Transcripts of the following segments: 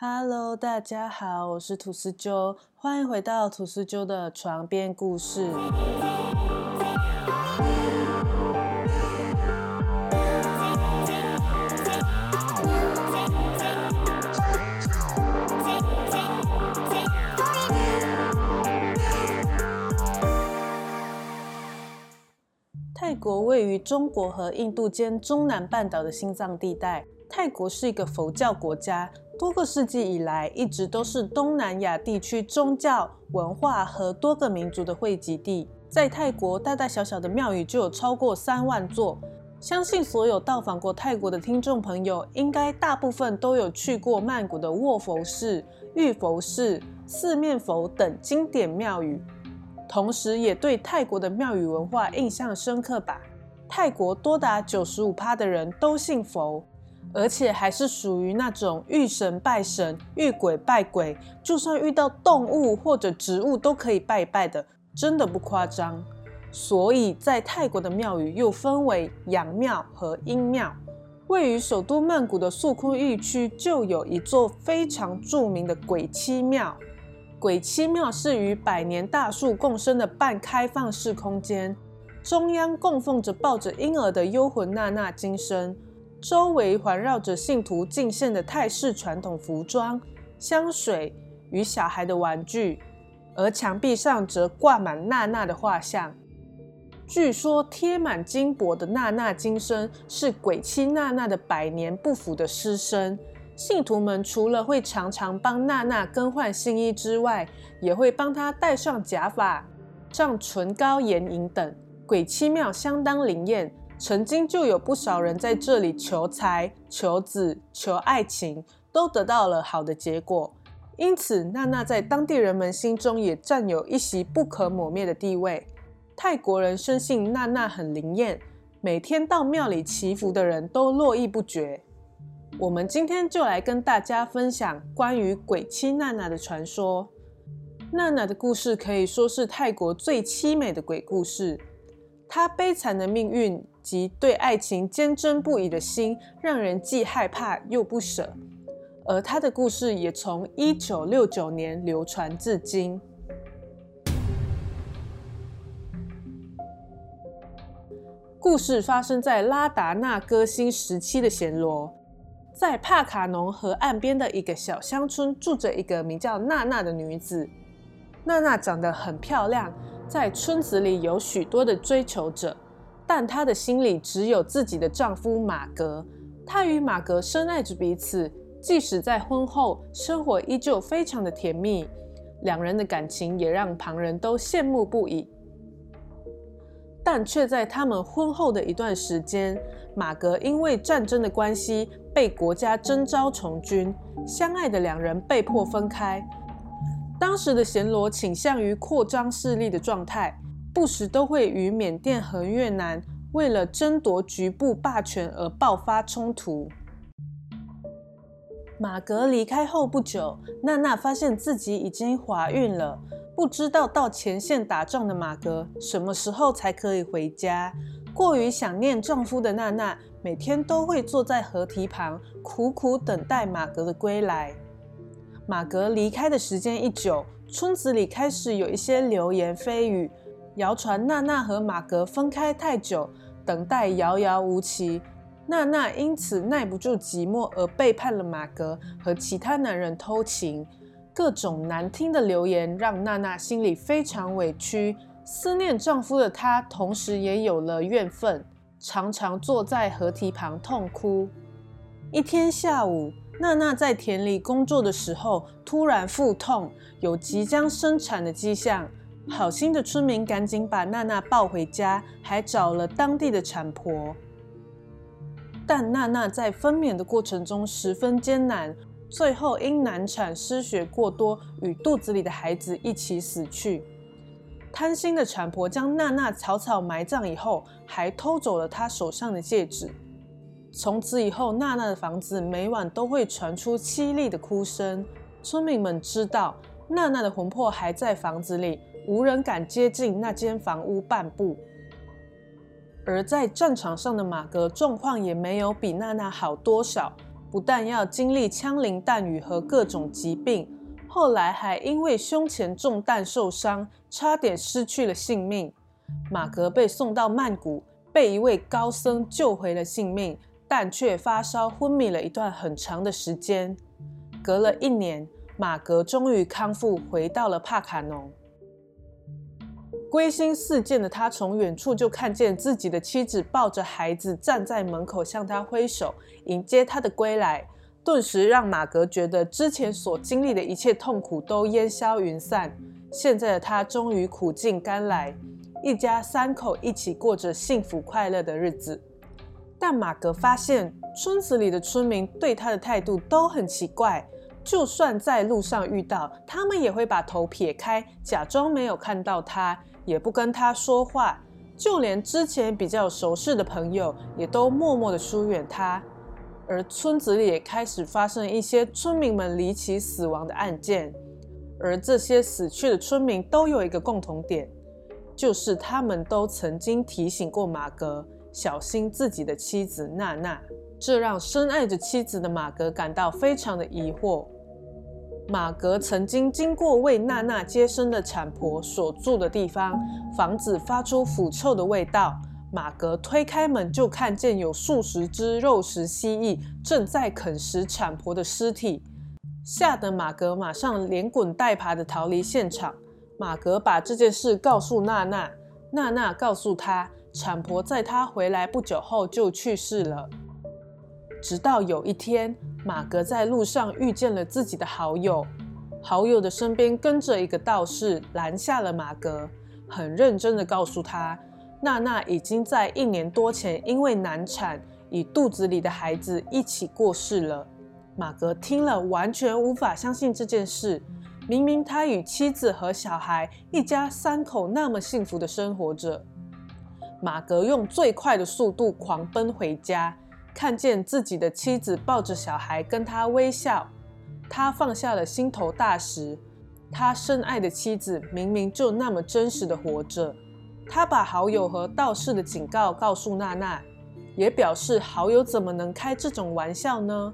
Hello，大家好，我是吐司鸠，欢迎回到吐司鸠的床边故事。泰国位于中国和印度间中南半岛的心脏地带。泰国是一个佛教国家，多个世纪以来一直都是东南亚地区宗教文化和多个民族的汇集地。在泰国，大大小小的庙宇就有超过三万座。相信所有到访过泰国的听众朋友，应该大部分都有去过曼谷的卧佛寺、玉佛寺、四面佛等经典庙宇。同时，也对泰国的庙宇文化印象深刻吧？泰国多达九十五趴的人都信佛，而且还是属于那种遇神拜神、遇鬼拜鬼，就算遇到动物或者植物都可以拜拜的，真的不夸张。所以在泰国的庙宇又分为阳庙和阴庙。位于首都曼谷的素坤玉区就有一座非常著名的鬼妻庙。鬼妻庙是与百年大树共生的半开放式空间，中央供奉着抱着婴儿的幽魂娜娜金身，周围环绕着信徒敬献的泰式传统服装、香水与小孩的玩具，而墙壁上则挂满娜娜的画像。据说贴满金箔的娜娜金身是鬼妻娜娜的百年不腐的尸身。信徒们除了会常常帮娜娜更换新衣之外，也会帮她戴上假发、上唇膏、眼影等。鬼妻庙相当灵验，曾经就有不少人在这里求财、求子、求爱情，都得到了好的结果。因此，娜娜在当地人们心中也占有一席不可磨灭的地位。泰国人深信娜娜很灵验，每天到庙里祈福的人都络绎不绝。我们今天就来跟大家分享关于鬼妻娜娜的传说。娜娜的故事可以说是泰国最凄美的鬼故事。她悲惨的命运及对爱情坚贞不移的心，让人既害怕又不舍。而她的故事也从一九六九年流传至今。故事发生在拉达纳歌星时期的暹罗。在帕卡农河岸边的一个小乡村，住着一个名叫娜娜的女子。娜娜长得很漂亮，在村子里有许多的追求者，但她的心里只有自己的丈夫马格。她与马格深爱着彼此，即使在婚后，生活依旧非常的甜蜜。两人的感情也让旁人都羡慕不已。但却在他们婚后的一段时间，马格因为战争的关系。被国家征召从军，相爱的两人被迫分开。当时的暹罗倾向于扩张势力的状态，不时都会与缅甸和越南为了争夺局部霸权而爆发冲突。马格离开后不久，娜娜发现自己已经怀孕了。不知道到前线打仗的马格什么时候才可以回家？过于想念丈夫的娜娜。每天都会坐在河堤旁，苦苦等待马格的归来。马格离开的时间一久，村子里开始有一些流言蜚语，谣传娜娜和马格分开太久，等待遥遥无期。娜娜因此耐不住寂寞，而背叛了马格，和其他男人偷情。各种难听的流言让娜娜心里非常委屈，思念丈夫的她，同时也有了怨愤。常常坐在河堤旁痛哭。一天下午，娜娜在田里工作的时候，突然腹痛，有即将生产的迹象。好心的村民赶紧把娜娜抱回家，还找了当地的产婆。但娜娜在分娩的过程中十分艰难，最后因难产失血过多，与肚子里的孩子一起死去。贪心的产婆将娜娜草草埋葬以后，还偷走了她手上的戒指。从此以后，娜娜的房子每晚都会传出凄厉的哭声。村民们知道娜娜的魂魄还在房子里，无人敢接近那间房屋半步。而在战场上的马格状况也没有比娜娜好多少。不但要经历枪林弹雨和各种疾病，后来还因为胸前中弹受伤，差点失去了性命。马格被送到曼谷，被一位高僧救回了性命，但却发烧昏迷了一段很长的时间。隔了一年，马格终于康复，回到了帕卡农。归心似箭的他，从远处就看见自己的妻子抱着孩子站在门口，向他挥手迎接他的归来。顿时让马格觉得之前所经历的一切痛苦都烟消云散。现在的他终于苦尽甘来，一家三口一起过着幸福快乐的日子。但马格发现村子里的村民对他的态度都很奇怪，就算在路上遇到，他们也会把头撇开，假装没有看到他。也不跟他说话，就连之前比较熟识的朋友也都默默的疏远他。而村子里也开始发生一些村民们离奇死亡的案件，而这些死去的村民都有一个共同点，就是他们都曾经提醒过马格小心自己的妻子娜娜，这让深爱着妻子的马格感到非常的疑惑。马格曾经经过为娜娜接生的产婆所住的地方，房子发出腐臭的味道。马格推开门，就看见有数十只肉食蜥蜴正在啃食产婆的尸体，吓得马格马上连滚带爬的逃离现场。马格把这件事告诉娜娜，娜娜告诉他，产婆在他回来不久后就去世了。直到有一天。马格在路上遇见了自己的好友，好友的身边跟着一个道士，拦下了马格，很认真的告诉他，娜娜已经在一年多前因为难产，与肚子里的孩子一起过世了。马格听了完全无法相信这件事，明明他与妻子和小孩一家三口那么幸福的生活着。马格用最快的速度狂奔回家。看见自己的妻子抱着小孩跟他微笑，他放下了心头大石。他深爱的妻子明明就那么真实的活着。他把好友和道士的警告告诉娜娜，也表示好友怎么能开这种玩笑呢？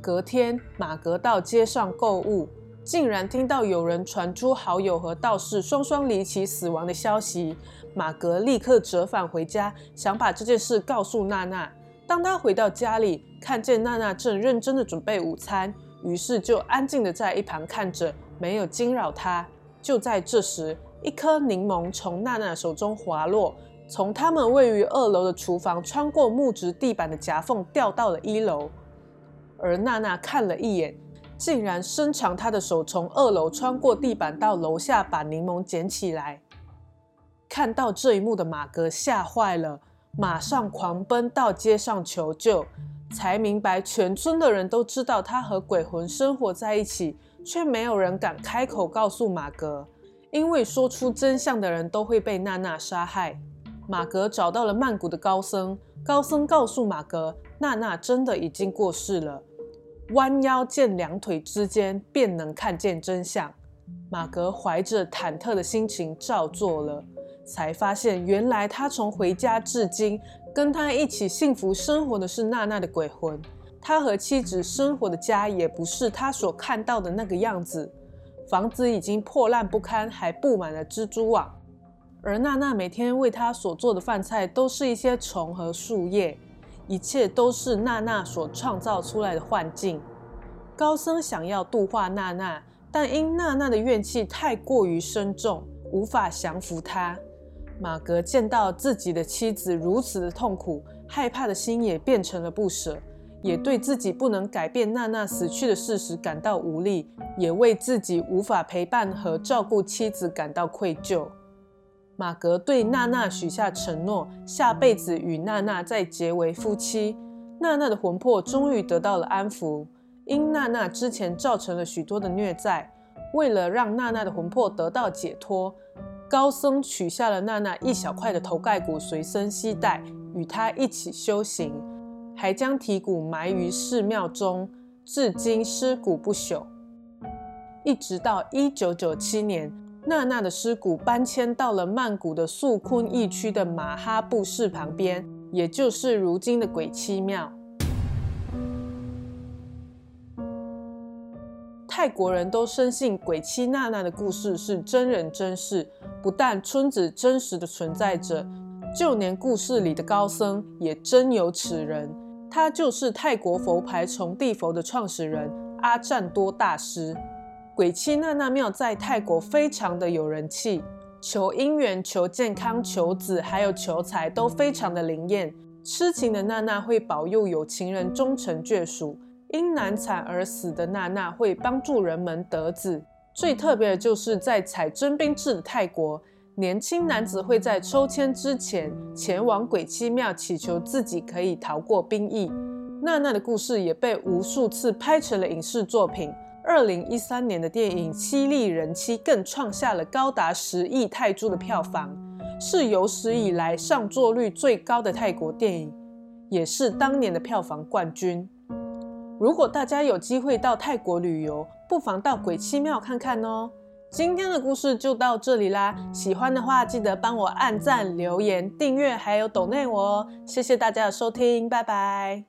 隔天，马格到街上购物，竟然听到有人传出好友和道士双双离奇死亡的消息。马格立刻折返回家，想把这件事告诉娜娜。当他回到家里，看见娜娜正认真的准备午餐，于是就安静的在一旁看着，没有惊扰她。就在这时，一颗柠檬从娜娜手中滑落，从他们位于二楼的厨房穿过木质地板的夹缝掉到了一楼。而娜娜看了一眼，竟然伸长他的手从二楼穿过地板到楼下把柠檬捡起来。看到这一幕的马格吓坏了。马上狂奔到街上求救，才明白全村的人都知道他和鬼魂生活在一起，却没有人敢开口告诉马格，因为说出真相的人都会被娜娜杀害。马格找到了曼谷的高僧，高僧告诉马格，娜娜真的已经过世了。弯腰见两腿之间，便能看见真相。马格怀着忐忑的心情照做了。才发现，原来他从回家至今，跟他一起幸福生活的是娜娜的鬼魂。他和妻子生活的家也不是他所看到的那个样子，房子已经破烂不堪，还布满了蜘蛛网。而娜娜每天为他所做的饭菜，都是一些虫和树叶，一切都是娜娜所创造出来的幻境。高僧想要度化娜娜，但因娜娜的怨气太过于深重，无法降服她。马格见到自己的妻子如此的痛苦，害怕的心也变成了不舍，也对自己不能改变娜娜死去的事实感到无力，也为自己无法陪伴和照顾妻子感到愧疚。马格对娜娜许下承诺，下辈子与娜娜再结为夫妻。娜娜的魂魄终于得到了安抚，因娜娜之前造成了许多的虐待，为了让娜娜的魂魄得到解脱。高僧取下了娜娜一小块的头盖骨随身携带，与她一起修行，还将体骨埋于寺庙中，至今尸骨不朽。一直到一九九七年，娜娜的尸骨搬迁到了曼谷的素坤驿区的马哈布寺旁边，也就是如今的鬼妻庙。泰国人都深信鬼妻娜娜的故事是真人真事，不但村子真实的存在着，就连故事里的高僧也真有此人。他就是泰国佛牌崇地佛的创始人阿占多大师。鬼妻娜娜庙在泰国非常的有人气，求姻缘、求健康、求子，还有求财都非常的灵验。痴情的娜娜会保佑有情人终成眷属，因难产而死的娜娜会帮助人们得子。最特别的就是在采征兵制的泰国，年轻男子会在抽签之前前往鬼妻庙祈求自己可以逃过兵役。娜娜的故事也被无数次拍成了影视作品。二零一三年的电影《犀利人妻》更创下了高达十亿泰铢的票房，是有史以来上座率最高的泰国电影，也是当年的票房冠军。如果大家有机会到泰国旅游，不妨到鬼七庙看看哦。今天的故事就到这里啦，喜欢的话记得帮我按赞、留言、订阅，还有抖内我哦。谢谢大家的收听，拜拜。